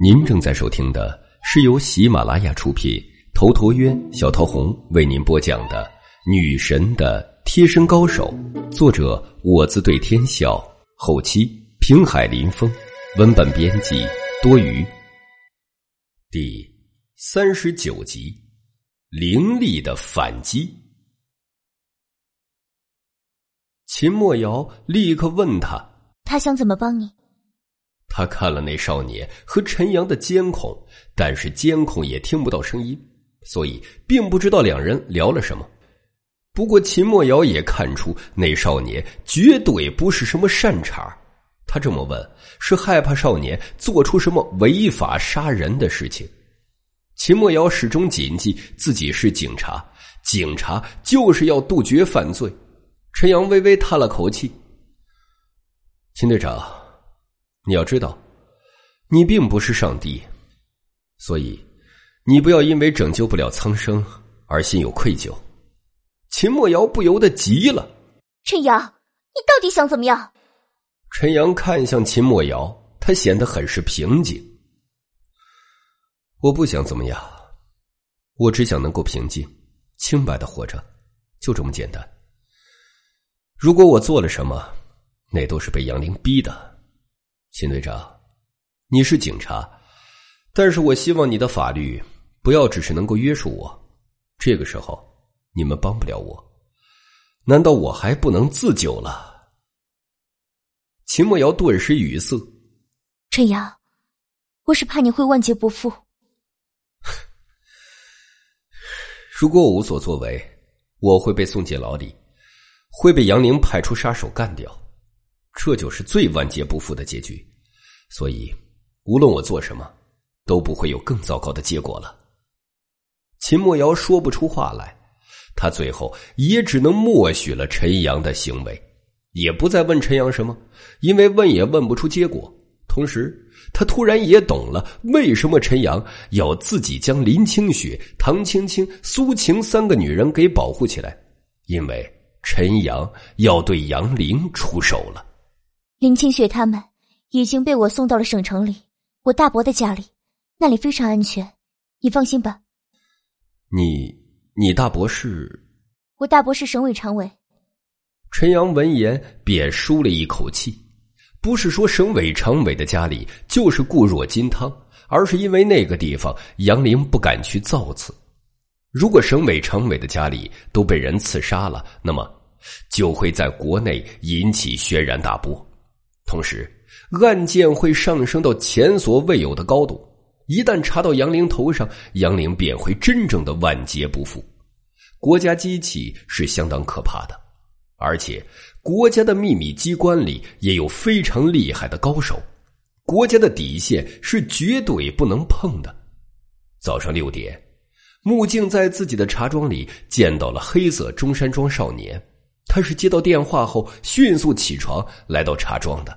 您正在收听的是由喜马拉雅出品，头陀渊、小桃红为您播讲的《女神的贴身高手》，作者我自对天笑，后期平海林风，文本编辑多余。第三十九集，凌厉的反击。秦墨瑶立刻问他：“他想怎么帮你？”他看了那少年和陈阳的监控，但是监控也听不到声音，所以并不知道两人聊了什么。不过秦墨瑶也看出那少年绝对不是什么善茬他这么问是害怕少年做出什么违法杀人的事情。秦墨瑶始终谨记自己是警察，警察就是要杜绝犯罪。陈阳微微叹了口气：“秦队长。”你要知道，你并不是上帝，所以你不要因为拯救不了苍生而心有愧疚。秦墨瑶不由得急了：“陈阳，你到底想怎么样？”陈阳看向秦墨瑶，他显得很是平静。我不想怎么样，我只想能够平静、清白的活着，就这么简单。如果我做了什么，那都是被杨玲逼的。秦队长，你是警察，但是我希望你的法律不要只是能够约束我。这个时候，你们帮不了我，难道我还不能自救了？秦墨瑶顿时语塞。陈阳，我是怕你会万劫不复。如果我无所作为，我会被送进牢里，会被杨凌派出杀手干掉。这就是最万劫不复的结局，所以无论我做什么，都不会有更糟糕的结果了。秦墨瑶说不出话来，他最后也只能默许了陈阳的行为，也不再问陈阳什么，因为问也问不出结果。同时，他突然也懂了为什么陈阳要自己将林清雪、唐青青、苏晴三个女人给保护起来，因为陈阳要对杨玲出手了。林清雪他们已经被我送到了省城里，我大伯的家里，那里非常安全，你放心吧。你，你大伯是？我大伯是省委常委。陈阳闻言便舒了一口气，不是说省委常委的家里就是固若金汤，而是因为那个地方杨林不敢去造次。如果省委常委的家里都被人刺杀了，那么就会在国内引起轩然大波。同时，案件会上升到前所未有的高度。一旦查到杨凌头上，杨凌便会真正的万劫不复。国家机器是相当可怕的，而且国家的秘密机关里也有非常厉害的高手。国家的底线是绝对不能碰的。早上六点，穆静在自己的茶庄里见到了黑色中山装少年。他是接到电话后迅速起床来到茶庄的，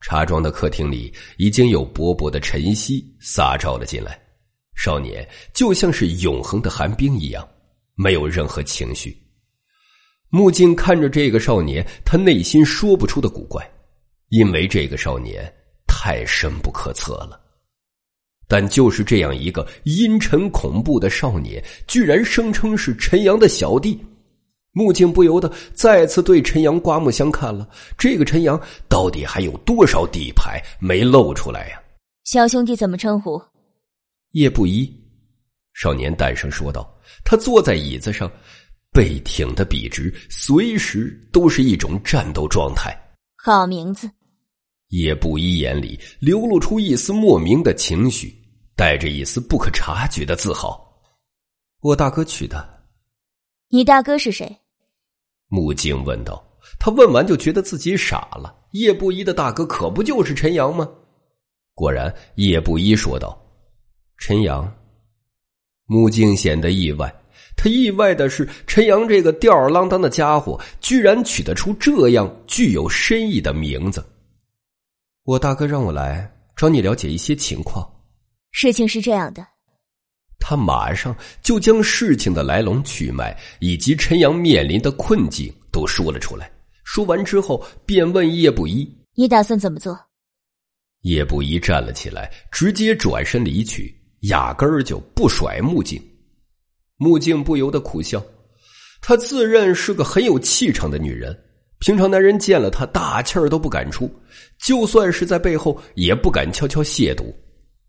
茶庄的客厅里已经有薄薄的晨曦洒照了进来，少年就像是永恒的寒冰一样，没有任何情绪。木镜看着这个少年，他内心说不出的古怪，因为这个少年太深不可测了。但就是这样一个阴沉恐怖的少年，居然声称是陈阳的小弟。穆静不由得再次对陈阳刮目相看了。这个陈阳到底还有多少底牌没露出来呀？小兄弟怎么称呼？叶不一。少年淡声说道。他坐在椅子上，背挺的笔直，随时都是一种战斗状态。好名字。叶不一眼里流露出一丝莫名的情绪，带着一丝不可察觉的自豪。我大哥取的。你大哥是谁？穆静问道。他问完就觉得自己傻了。叶不一的大哥可不就是陈阳吗？果然，叶不一说道：“陈阳。”穆静显得意外。他意外的是，陈阳这个吊儿郎当的家伙，居然取得出这样具有深意的名字。我大哥让我来找你了解一些情况。事情是这样的。他马上就将事情的来龙去脉以及陈阳面临的困境都说了出来。说完之后，便问叶不一：“你打算怎么做？”叶不一站了起来，直接转身离去，压根儿就不甩木镜。木镜不由得苦笑，她自认是个很有气场的女人，平常男人见了她大气儿都不敢出，就算是在背后也不敢悄悄亵渎。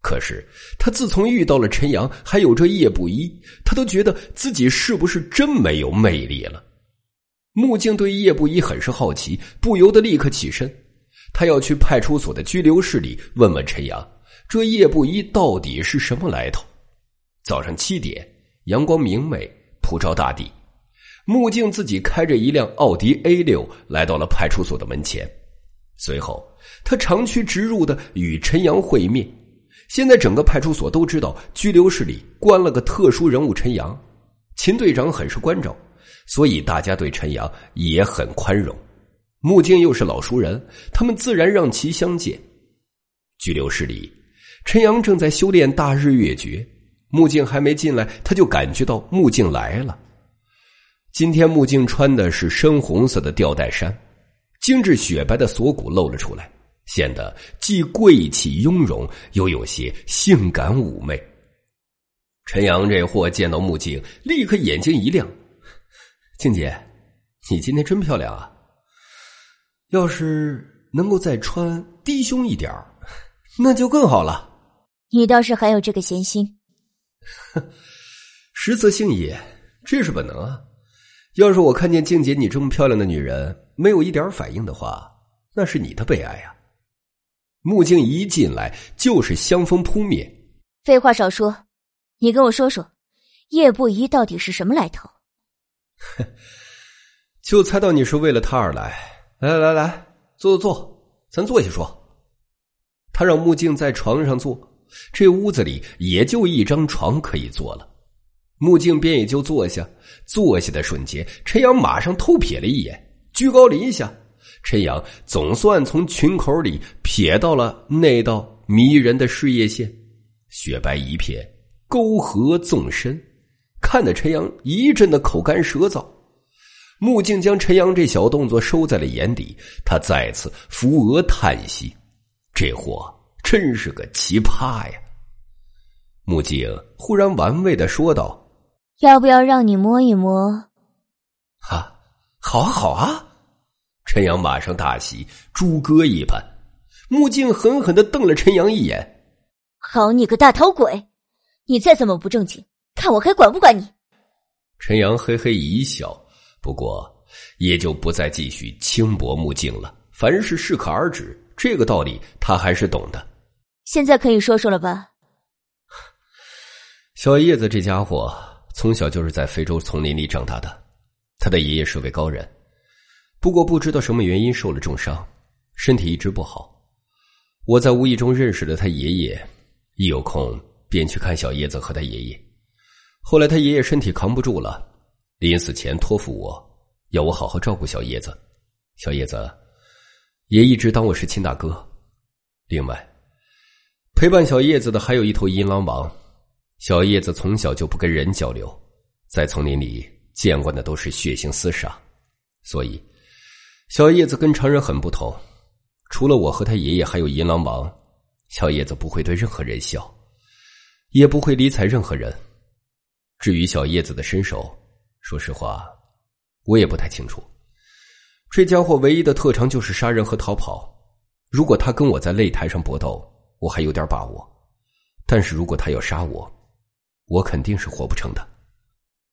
可是他自从遇到了陈阳，还有这叶不一，他都觉得自己是不是真没有魅力了。木镜对叶不一很是好奇，不由得立刻起身。他要去派出所的拘留室里问问陈阳，这叶不一到底是什么来头。早上七点，阳光明媚，普照大地。木镜自己开着一辆奥迪 A 六来到了派出所的门前，随后他长驱直入的与陈阳会面。现在整个派出所都知道拘留室里关了个特殊人物陈阳，秦队长很是关照，所以大家对陈阳也很宽容。木镜又是老熟人，他们自然让其相见。拘留室里，陈阳正在修炼大日月诀。木镜还没进来，他就感觉到木镜来了。今天木镜穿的是深红色的吊带衫，精致雪白的锁骨露了出来，显得既贵气雍容，又有些性感妩媚。陈阳这货见到木镜，立刻眼睛一亮：“静姐，你今天真漂亮啊！”要是能够再穿低胸一点那就更好了。你倒是还有这个闲心。实则性也，这是本能啊。要是我看见静姐你这么漂亮的女人没有一点反应的话，那是你的悲哀呀。木镜一进来就是香风扑面。废话少说，你跟我说说，叶不疑到底是什么来头？哼 就猜到你是为了他而来。来来来，坐坐坐，咱坐下说。他让木镜在床上坐，这屋子里也就一张床可以坐了。木镜便也就坐下。坐下的瞬间，陈阳马上偷瞥了一眼，居高临下，陈阳总算从群口里瞥到了那道迷人的事业线，雪白一片，沟壑纵深，看得陈阳一阵的口干舌燥。木镜将陈阳这小动作收在了眼底，他再次扶额叹息：“这货真是个奇葩呀！”木镜忽然玩味的说道：“要不要让你摸一摸？”“哈，好啊，好啊！”陈阳马上大喜，猪哥一般。木镜狠狠的瞪了陈阳一眼：“好你个大头鬼！你再怎么不正经，看我还管不管你！”陈阳嘿嘿一笑。不过，也就不再继续轻薄木镜了。凡事适可而止，这个道理他还是懂的。现在可以说说了吧？小叶子这家伙从小就是在非洲丛林里长大的，他的爷爷是位高人，不过不知道什么原因受了重伤，身体一直不好。我在无意中认识了他爷爷，一有空便去看小叶子和他爷爷。后来他爷爷身体扛不住了。临死前托付我，要我好好照顾小叶子。小叶子也一直当我是亲大哥。另外，陪伴小叶子的还有一头银狼王。小叶子从小就不跟人交流，在丛林里见惯的都是血腥厮杀，所以小叶子跟常人很不同。除了我和他爷爷还有银狼王，小叶子不会对任何人笑，也不会理睬任何人。至于小叶子的身手，说实话，我也不太清楚。这家伙唯一的特长就是杀人和逃跑。如果他跟我在擂台上搏斗，我还有点把握；但是如果他要杀我，我肯定是活不成的。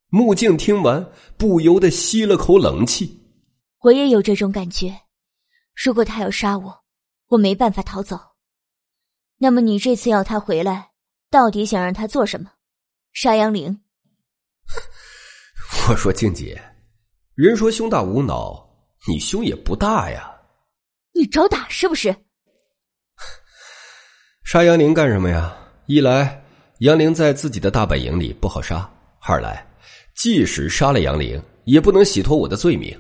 木镜听完，不由得吸了口冷气。我也有这种感觉。如果他要杀我，我没办法逃走。那么你这次要他回来，到底想让他做什么？杀杨凌？我说静姐，人说胸大无脑，你胸也不大呀。你找打是不是？杀杨凌干什么呀？一来杨凌在自己的大本营里不好杀；二来即使杀了杨凌，也不能洗脱我的罪名。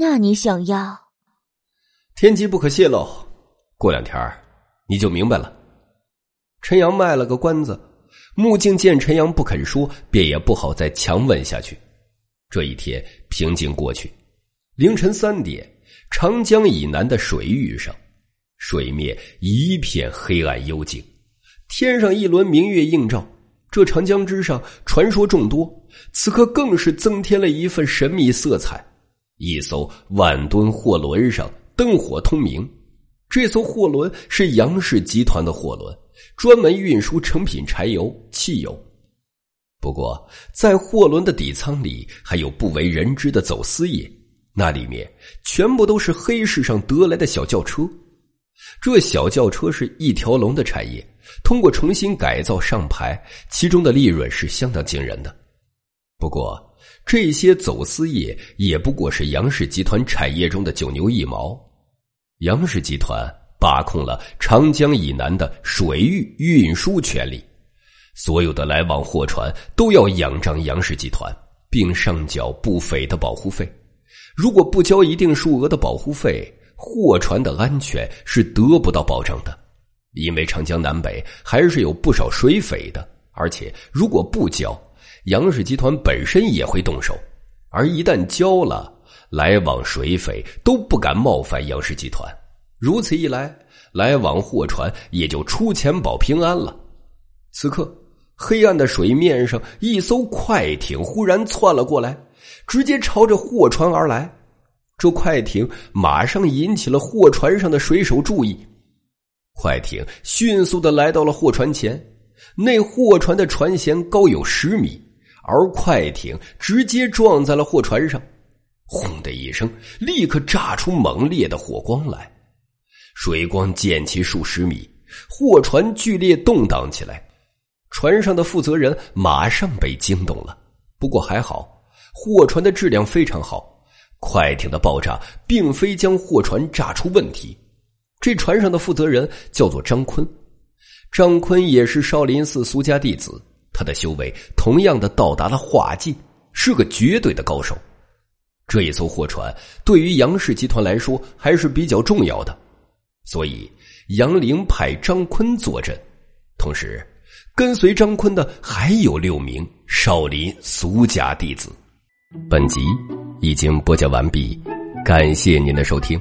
那你想要？天机不可泄露，过两天你就明白了。陈阳卖了个关子。木镜见陈阳不肯说，便也不好再强问下去。这一天平静过去。凌晨三点，长江以南的水域上，水面一片黑暗幽静，天上一轮明月映照。这长江之上传说众多，此刻更是增添了一份神秘色彩。一艘万吨货轮上灯火通明，这艘货轮是杨氏集团的货轮，专门运输成品柴油、汽油。不过，在货轮的底舱里还有不为人知的走私业，那里面全部都是黑市上得来的小轿车。这小轿车是一条龙的产业，通过重新改造上牌，其中的利润是相当惊人的。不过，这些走私业也不过是杨氏集团产业中的九牛一毛。杨氏集团把控了长江以南的水域运输权利，所有的来往货船都要仰仗杨氏集团，并上缴不菲的保护费。如果不交一定数额的保护费，货船的安全是得不到保障的，因为长江南北还是有不少水匪的，而且如果不交，杨氏集团本身也会动手，而一旦交了，来往水匪都不敢冒犯杨氏集团，如此一来，来往货船也就出钱保平安了。此刻，黑暗的水面上，一艘快艇忽然窜了过来，直接朝着货船而来。这快艇马上引起了货船上的水手注意，快艇迅速的来到了货船前，那货船的船舷高有十米，而快艇直接撞在了货船上，轰的一声，立刻炸出猛烈的火光来，水光溅起数十米，货船剧烈动荡起来，船上的负责人马上被惊动了，不过还好，货船的质量非常好。快艇的爆炸并非将货船炸出问题，这船上的负责人叫做张坤，张坤也是少林寺苏家弟子，他的修为同样的到达了化境，是个绝对的高手。这一艘货船对于杨氏集团来说还是比较重要的，所以杨凌派张坤坐镇，同时跟随张坤的还有六名少林俗家弟子。本集。已经播讲完毕，感谢您的收听。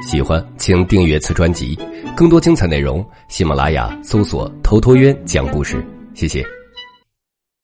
喜欢请订阅此专辑，更多精彩内容，喜马拉雅搜索“头陀渊讲故事”。谢谢。